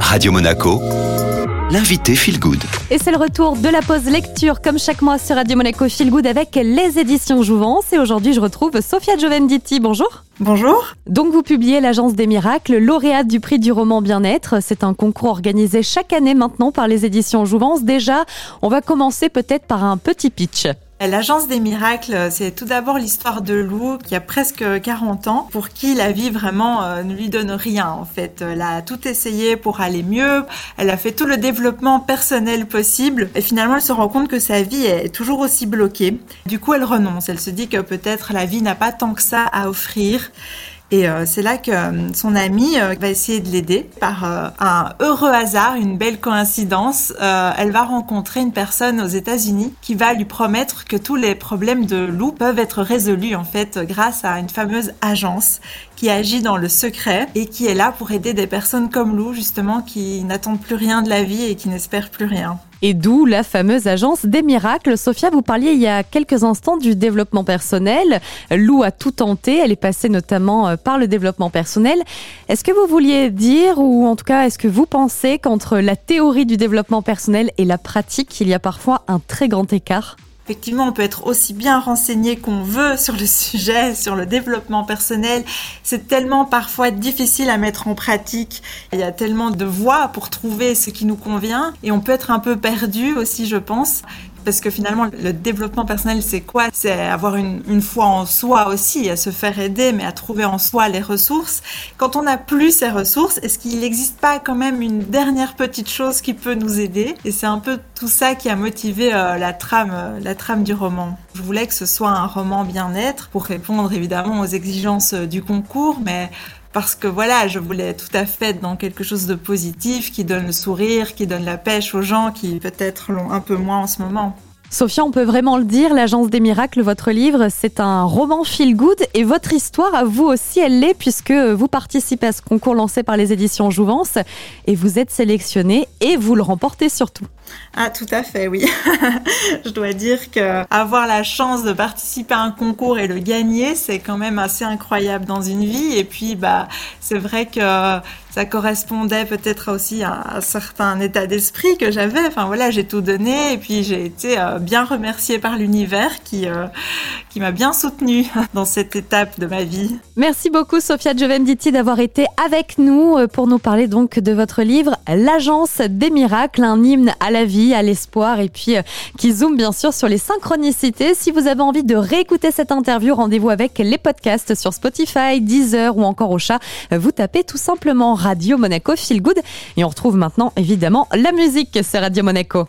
Radio Monaco, l'invité Feel Good. Et c'est le retour de la pause lecture, comme chaque mois sur Radio Monaco Feel Good avec les éditions Jouvence. Et aujourd'hui, je retrouve Sophia Giovenditi. Bonjour. Bonjour. Donc, vous publiez L'Agence des Miracles, lauréate du prix du roman Bien-être. C'est un concours organisé chaque année maintenant par les éditions Jouvence. Déjà, on va commencer peut-être par un petit pitch. L'Agence des miracles, c'est tout d'abord l'histoire de Lou qui a presque 40 ans, pour qui la vie vraiment euh, ne lui donne rien en fait. Elle a tout essayé pour aller mieux, elle a fait tout le développement personnel possible et finalement elle se rend compte que sa vie est toujours aussi bloquée. Du coup elle renonce, elle se dit que peut-être la vie n'a pas tant que ça à offrir et euh, c'est là que euh, son ami euh, va essayer de l'aider. Par un heureux hasard, une belle coïncidence, elle va rencontrer une personne aux États-Unis qui va lui promettre que tous les problèmes de Lou peuvent être résolus en fait grâce à une fameuse agence qui agit dans le secret et qui est là pour aider des personnes comme Lou justement qui n'attendent plus rien de la vie et qui n'espèrent plus rien. Et d'où la fameuse agence des miracles. Sophia, vous parliez il y a quelques instants du développement personnel. Lou a tout tenté, elle est passée notamment euh, par le développement personnel. Est-ce que vous vouliez dire, ou en tout cas, est-ce que vous pensez qu'entre la théorie du développement personnel et la pratique, il y a parfois un très grand écart? Effectivement, on peut être aussi bien renseigné qu'on veut sur le sujet, sur le développement personnel. C'est tellement parfois difficile à mettre en pratique. Il y a tellement de voies pour trouver ce qui nous convient et on peut être un peu perdu aussi, je pense parce que finalement, le développement personnel, c'est quoi? C'est avoir une, foi en soi aussi, à se faire aider, mais à trouver en soi les ressources. Quand on n'a plus ces ressources, est-ce qu'il n'existe pas quand même une dernière petite chose qui peut nous aider? Et c'est un peu tout ça qui a motivé euh, la trame, euh, la trame du roman. Je voulais que ce soit un roman bien-être pour répondre évidemment aux exigences euh, du concours, mais parce que voilà, je voulais tout à fait être dans quelque chose de positif qui donne le sourire, qui donne la pêche aux gens qui peut-être l'ont un peu moins en ce moment. Sophia, on peut vraiment le dire, l'Agence des Miracles, votre livre, c'est un roman feel good et votre histoire, à vous aussi, elle l'est puisque vous participez à ce concours lancé par les éditions Jouvence et vous êtes sélectionné et vous le remportez surtout. Ah, tout à fait, oui. je dois dire que avoir la chance de participer à un concours et le gagner, c'est quand même assez incroyable dans une vie. Et puis, bah, c'est vrai que ça correspondait peut-être aussi à un certain état d'esprit que j'avais. Enfin voilà, j'ai tout donné et puis j'ai été euh, bien remerciée par l'univers qui euh, qui m'a bien soutenue dans cette étape de ma vie. Merci beaucoup Sophia Giovenditi d'avoir été avec nous euh, pour nous parler donc de votre livre L'agence des miracles, un hymne à la vie, à l'espoir et puis qui zoome bien sûr sur les synchronicités. Si vous avez envie de réécouter cette interview, rendez-vous avec les podcasts sur Spotify, Deezer ou encore au chat. Vous tapez tout simplement Radio Monaco Feel Good. Et on retrouve maintenant évidemment la musique, c'est Radio Monaco.